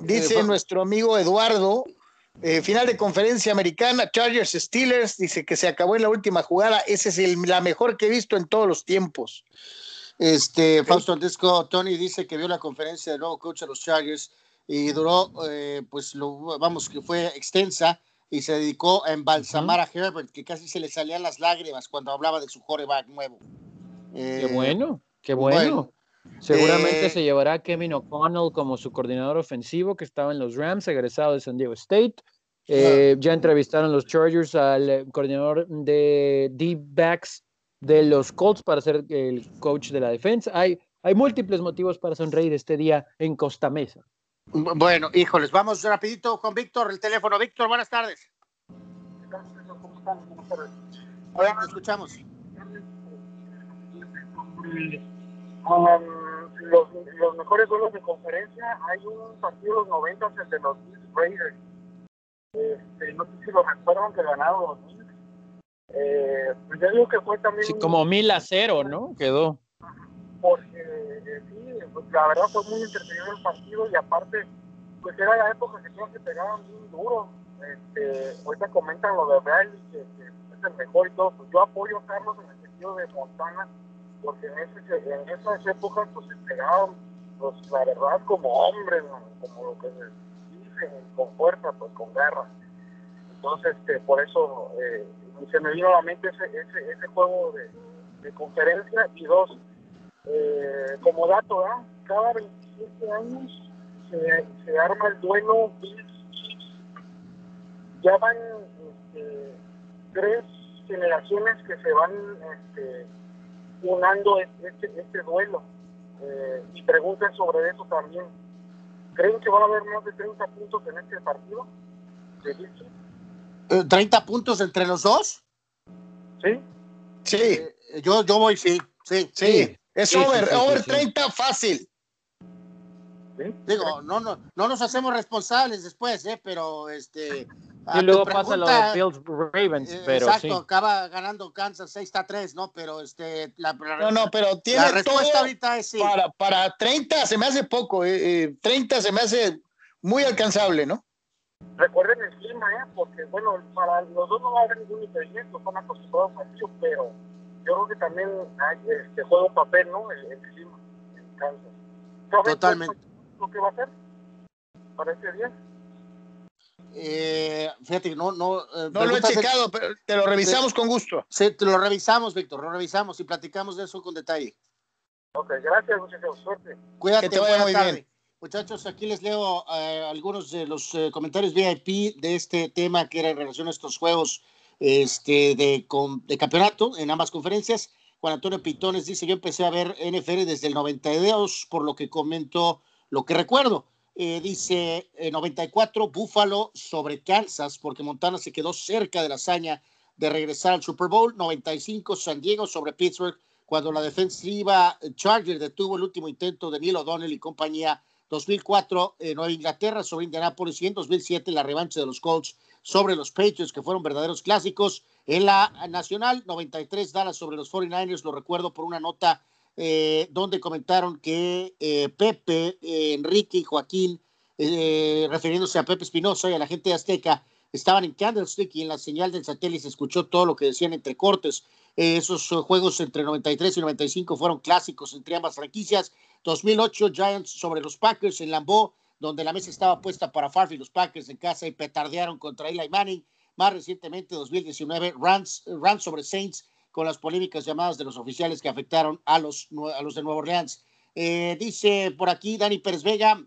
Dice nuestro amigo Eduardo, eh, final de conferencia americana, Chargers Steelers, dice que se acabó en la última jugada. Esa es el, la mejor que he visto en todos los tiempos. Este, Fausto Andesco, Tony dice que vio la conferencia del nuevo coach de los Chargers y duró, eh, pues, lo, vamos, que fue extensa y se dedicó a embalsamar a Herbert, que casi se le salían las lágrimas cuando hablaba de su coreback nuevo. qué eh, bueno, qué bueno. Seguramente se llevará a Kevin O'Connell como su coordinador ofensivo, que estaba en los Rams, egresado de San Diego State. Eh, ya entrevistaron los Chargers al eh, coordinador de D-backs de los Colts para ser el coach de la defensa. Hay, hay múltiples motivos para sonreír este día en Costa Mesa. Bueno, híjoles, vamos rapidito con Víctor, el teléfono. Víctor, buenas tardes. Hola, escuchamos los, los mejores duelos de conferencia, hay un partido de los 90 entre los Raiders. Este, no sé si lo recuerdan que ganaron los Bills. Eh, pues yo digo que fue también. Sí, como mil a cero, ¿no? Quedó. Porque eh, sí, pues la verdad fue muy entretenido el partido y aparte, pues era la época que todos se pegaban bien duro. Este, ahorita comentan lo de Riley, que, es el mejor y todo. Pues yo apoyo a Carlos en el sentido de Montana porque en, ese, en esas épocas pues se pegaban, pues la verdad, como hombres, como lo que se dice, con fuerza, pues con garra. Entonces, este, por eso eh, se me vino a la mente ese, ese, ese juego de, de conferencia. Y dos, eh, como dato, cada 27 años se, se arma el duelo Ya van este, tres generaciones que se van este, unando este, este duelo. Eh, y pregunten sobre eso también. ¿Creen que va a haber más de 30 puntos en este partido? ¿30 eh, puntos entre los dos? Sí. Sí. Eh, yo, yo voy, sí. Sí. Sí. Es over, over 30 fácil. Digo, no, no, no nos hacemos responsables después, ¿eh? pero este, y luego pasa lo de Bills Ravens, eh, pero exacto, acaba ganando Kansas 6 a 3, ¿no? Pero este la, No, no, pero tiene la respuesta ahorita es sí. Para, para 30 se me hace poco, eh, 30 eh, se me hace muy alcanzable, ¿no? Recuerden el clima, ¿eh? Porque bueno, para los dos no va a haber ningún impedimento, son acostumbrados a frío, pero yo creo que también hay este juego papel, ¿no? El, el clima en Kansas. Totalmente. ¿Lo que va a hacer para este día? Eh, fíjate que no, no. Eh, no lo he checado, pero te lo revisamos con gusto. Sí, te lo revisamos, Víctor, lo revisamos y platicamos de eso con detalle. Ok, gracias, muchachos. Suerte. Cuídate, que te muy bien. Muchachos, aquí les leo eh, algunos de los eh, comentarios VIP de este tema que era en relación a estos juegos este, de, de campeonato en ambas conferencias. Juan Antonio Pitones dice: Yo empecé a ver NFL desde el 92, por lo que comento lo que recuerdo. Eh, dice 94 eh, Buffalo sobre Kansas, porque Montana se quedó cerca de la hazaña de regresar al Super Bowl. 95 San Diego sobre Pittsburgh, cuando la defensiva Charger detuvo el último intento de Neil O'Donnell y compañía. 2004 eh, Nueva Inglaterra sobre Indianapolis y en 2007 la revancha de los Colts sobre los Patriots, que fueron verdaderos clásicos. En la Nacional, 93 Dallas sobre los 49ers, lo recuerdo por una nota eh, donde comentaron que eh, Pepe, eh, Enrique y Joaquín, refiriéndose a Pepe Espinosa y a la gente de Azteca, estaban en Candlestick y en la señal del satélite se escuchó todo lo que decían entre cortes. esos juegos entre 93 y 95 fueron clásicos entre ambas franquicias. 2008 Giants sobre los Packers en Lambeau, donde la mesa estaba puesta para Farfi y los Packers en casa y petardearon contra Eli Manning. Más recientemente, 2019, Rams, Rams sobre Saints con las polémicas llamadas de los oficiales que afectaron a los, a los de Nueva Orleans. Eh, dice por aquí Dani Pérez Vega,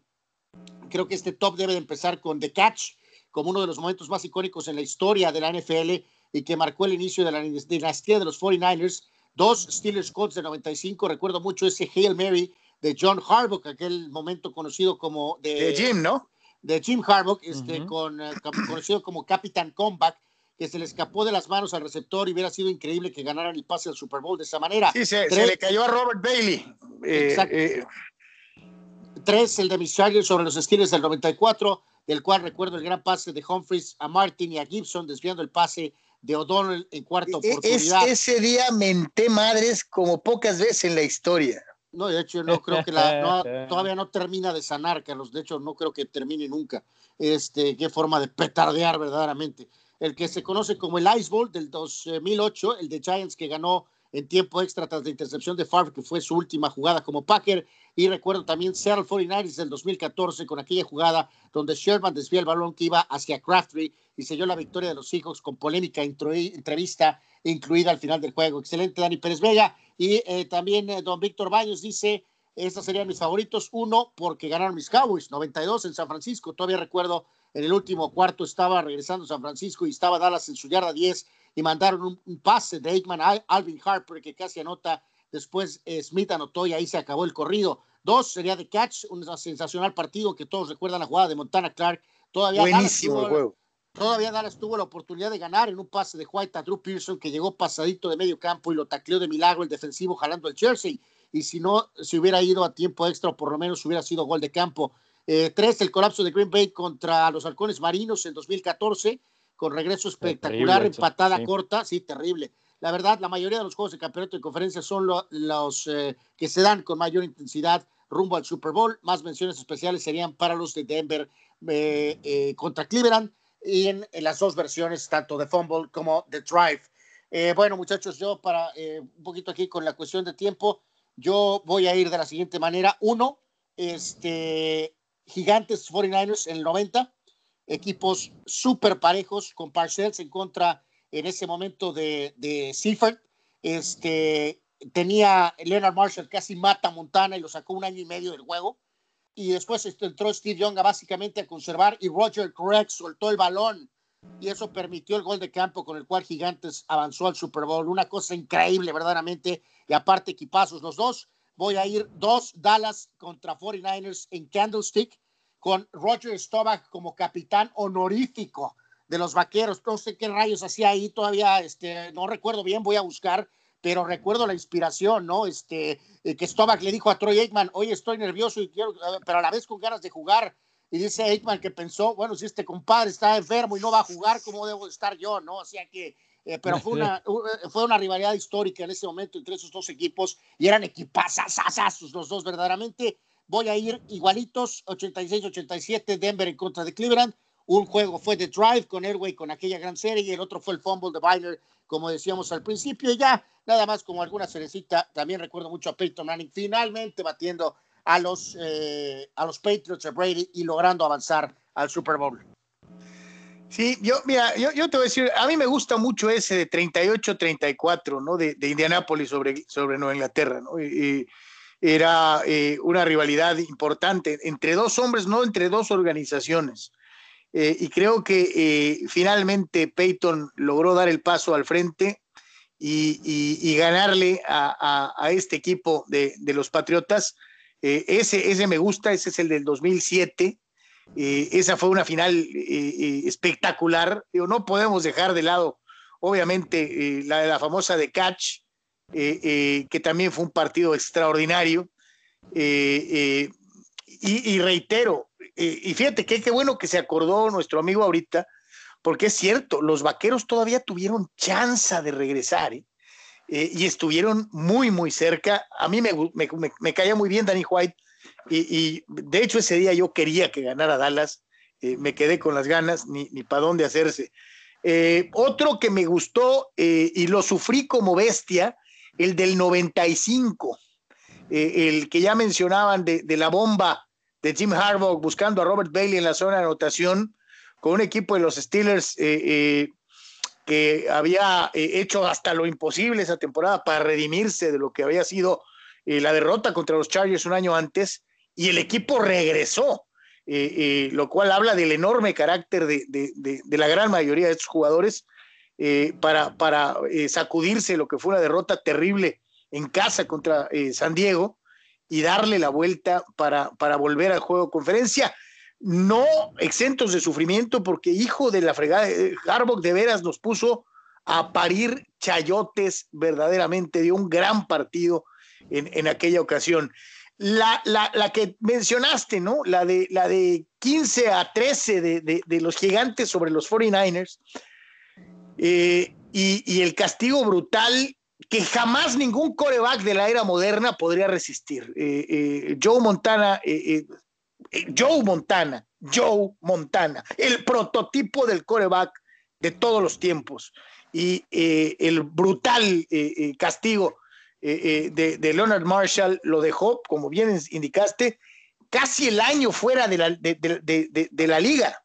creo que este top debe de empezar con The Catch, como uno de los momentos más icónicos en la historia de la NFL y que marcó el inicio de la dinastía de los 49ers. Dos Steelers Colts de 95, recuerdo mucho ese Hail Mary de John Harbaugh, aquel momento conocido como de, Jim, ¿no? De Jim Harbaugh, este, con, eh, conocido como Capitán Comeback, que se le escapó de las manos al receptor y hubiera sido increíble que ganaran el pase al Super Bowl de esa manera. Sí, se, le cayó a Robert Bailey. Eh, Exacto. Eh, Tres, el de Chargers sobre los Steelers del 94, del cual recuerdo el gran pase de Humphries a Martin y a Gibson, desviando el pase de O'Donnell en cuarta e-, oportunidad. ese día menté madres como pocas veces en la historia. No, de hecho, no creo que la, todavía no termina de sanar, Carlos. De hecho, no creo que termine nunca. Este, qué forma de petardear verdaderamente. El que se conoce como el Ice Bowl del 2008, el de Giants que ganó en tiempo extra tras la intercepción de Favre, que fue su última jugada como Packer. Y recuerdo también Seattle 49ers del 2014 con aquella jugada donde Sherman desvía el balón que iba hacia Craftree y selló la victoria de los Seahawks con polémica entrevista incluida al final del juego. Excelente, Dani Pérez Vega. Y eh, también eh, don Víctor Baños dice, estos serían mis favoritos. Uno, porque ganaron mis Cowboys, 92 en San Francisco. Todavía recuerdo, en el último cuarto estaba regresando San Francisco y estaba Dallas en su yarda 10 y mandaron un, pase de Aikman a Alvin Harper que casi anota. Después eh, Smith anotó y ahí se acabó el corrido. Dos sería de catch, un sensacional partido que todos recuerdan la jugada de Montana Clark. Todavía Buenísimo el juego. Todavía Dallas tuvo la oportunidad de ganar en un pase de White a Drew Pearson que llegó pasadito de medio campo y lo tacleó de milagro el defensivo jalando el jersey. Y si no se hubiera ido a tiempo extra, o por lo menos hubiera sido gol de campo. Eh, tres, el colapso de Green Bay contra los halcones marinos en 2014 con regreso espectacular, empatada corta, sí, terrible. La verdad, la mayoría de los juegos de campeonato de conferencia son los eh, que se dan con mayor intensidad rumbo al Super Bowl. Más menciones especiales serían para los de Denver eh, contra Cleveland y en, las dos versiones, tanto de Fumble como de Drive. bueno, muchachos, yo para un poquito aquí con la cuestión de tiempo, yo voy a ir de la siguiente manera. Uno, este, Gigantes 49ers en el 90 equipos súper parejos con Parcells en contra en ese momento de, de Seifert. Este, tenía Leonard Marshall casi mata a Montana y lo sacó un año y medio del juego. Y después entró Steve Young básicamente a conservar y Roger Craig soltó el balón y eso permitió el gol de campo con el cual Gigantes avanzó al Super Bowl. Una cosa increíble, verdaderamente. Y aparte, equipazos los dos. Voy a ir dos Dallas contra 49ers en Candlestick con Roger Staubach como capitán honorífico de los vaqueros. No sé qué rayos hacía ahí todavía, este, no recuerdo bien, voy a buscar, pero recuerdo la inspiración, ¿no? Este, eh, que Staubach le dijo a Troy Aikman, oye, estoy nervioso y quiero, pero a la vez con ganas de jugar. Y dice Aikman que pensó, bueno, si este compadre está enfermo y no va a jugar, ¿cómo debo estar yo, no? O sea que, eh, pero fue una, eh, fue una rivalidad histórica en ese momento entre esos dos equipos y eran equipazazazazos los dos verdaderamente voy a ir igualitos, 86-87 Denver en contra de Cleveland. Un juego fue de Drive con Airway con aquella gran serie y el otro fue el fumble de Byler, como decíamos al principio. Y ya, nada más como alguna cerecita, también recuerdo mucho a Peyton Manning finalmente batiendo a los, eh, a los Patriots de Brady y logrando avanzar al Super Bowl. Sí, yo, mira, yo, yo, te voy a decir, a mí me gusta mucho ese de 38-34, ¿no? De, de Indianápolis sobre, sobre Nueva Inglaterra, ¿no? y, era eh, una rivalidad importante entre dos hombres, no entre dos organizaciones. Eh, y creo que eh, finalmente Peyton logró dar el paso al frente y, ganarle a, este equipo de, los Patriotas. ese, ese me gusta, ese es el del 2007. Esa fue una final espectacular. no podemos dejar de lado, obviamente, la, la famosa de Catch, eh, eh, que también fue un partido extraordinario. Eh, y, reitero, y fíjate que qué bueno que se acordó nuestro amigo ahorita, porque es cierto, los vaqueros todavía tuvieron chance de regresar y estuvieron muy, muy cerca. A mí me, me, caía muy bien Danny White y, de hecho ese día yo quería que ganara Dallas, me quedé con las ganas, ni, ni para dónde hacerse. otro que me gustó y lo sufrí como bestia el del 95, eh, el que ya mencionaban de, la bomba de Jim Harbaugh buscando a Robert Bailey en la zona de anotación con un equipo de los Steelers eh, eh, que había hecho hasta lo imposible esa temporada para redimirse de lo que había sido la derrota contra los Chargers un año antes y el equipo regresó, lo cual habla del enorme carácter de, de la gran mayoría de estos jugadores eh, para, para eh, sacudirse lo que fue una derrota terrible en casa contra eh, San Diego y darle la vuelta para, para volver al juego de conferencia. No exentos de sufrimiento, porque hijo de la fregada, Harbaugh de veras nos puso a parir chayotes verdaderamente, dio un gran partido en, aquella ocasión. La, la, que mencionaste, ¿no? La de, la de 15 a 13 de, de los gigantes sobre los 49ers, eh, y, el castigo brutal que jamás ningún coreback de la era moderna podría resistir. Eh, eh, Joe Montana, Joe Montana, Joe Montana, el prototipo del coreback de todos los tiempos. Y el brutal castigo de, Leonard Marshall lo dejó, como bien indicaste, casi el año fuera de la, de, la liga.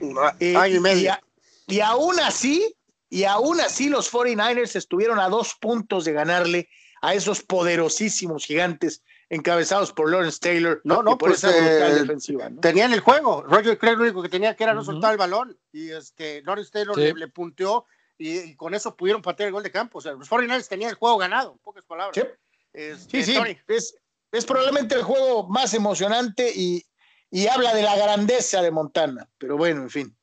y, medio. y aún así, y aún así los 49ers estuvieron a dos puntos de ganarle a esos poderosísimos gigantes encabezados por Lawrence Taylor. No, no, por pues, esa eh, defensiva. Tenían el juego. Roger Craig lo único que tenía que era no soltar el balón. Y este, Lawrence Taylor le, punteó y, con eso pudieron patear el gol de campo. O sea, los 49ers tenían el juego ganado, en pocas palabras. Sí, este, sí, Es, es, probablemente el juego más emocionante y, y habla de la grandeza de Montana. Pero bueno, en fin.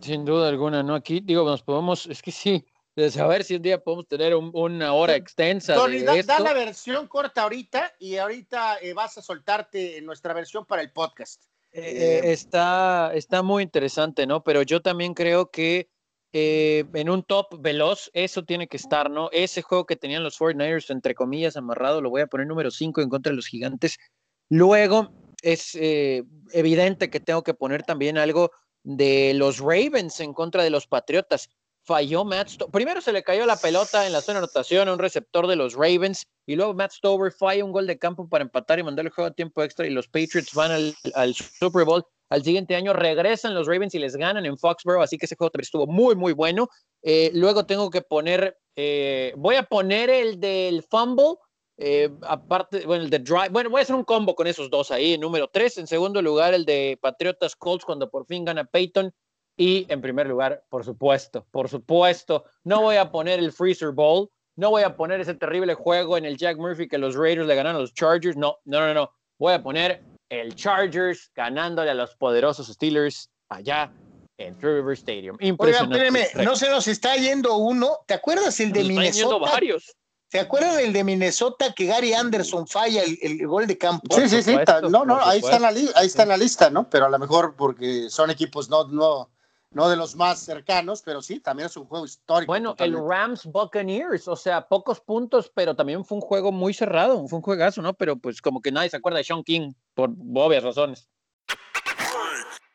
Sin duda alguna, ¿no? Aquí, digo, nos podemos, es que sí, de saber si un día podemos tener una hora extensa. Tony, da, la versión corta ahorita y ahorita eh, vas a soltarte nuestra versión para el podcast. Eh, eh, está, está muy interesante, ¿no? Pero yo también creo que en un top veloz, eso tiene que estar, ¿no? Ese juego que tenían los 49ers, entre comillas, amarrado, lo voy a poner número 5 en contra de los gigantes. Luego, es evidente que tengo que poner también algo de los Ravens en contra de los Patriotas. Falló Matt Stover. Primero se le cayó la pelota en la zona de anotación a un receptor de los Ravens y luego Matt Stover falla un gol de campo para empatar y mandar el juego a tiempo extra y los Patriots van al, Super Bowl. Al siguiente año regresan los Ravens y les ganan en Foxborough, así que ese juego también estuvo muy, muy bueno. Eh, luego tengo que poner, eh, voy a poner el del fumble eh, aparte, bueno, el de Drive, bueno, voy a hacer un combo con esos dos ahí. Número tres, en segundo lugar, el de Patriotas Colts cuando por fin gana Peyton. Y en primer lugar, por supuesto, por supuesto, no voy a poner el Freezer Bowl, no voy a poner ese terrible juego en el Jack Murphy que los Raiders le ganaron a los Chargers. No, no, no, no. Voy a poner el Chargers ganándole a los poderosos Steelers allá en True River Stadium. Impresionante. no se nos está yendo uno. ¿Te acuerdas el de Minnesota? varios. ¿Se acuerdan del de Minnesota que Gary Anderson falla el, gol de campo? Sí, sí, sí. no, no, ahí está, en la ahí está en la lista, ¿no? Pero a lo mejor porque son equipos no, no, no de los más cercanos, pero sí, también es un juego histórico. Bueno, el Rams Buccaneers, o sea, pocos puntos, pero también fue un juego muy cerrado, fue un juegazo, ¿no? Pero pues como que nadie se acuerda de Sean King por obvias razones.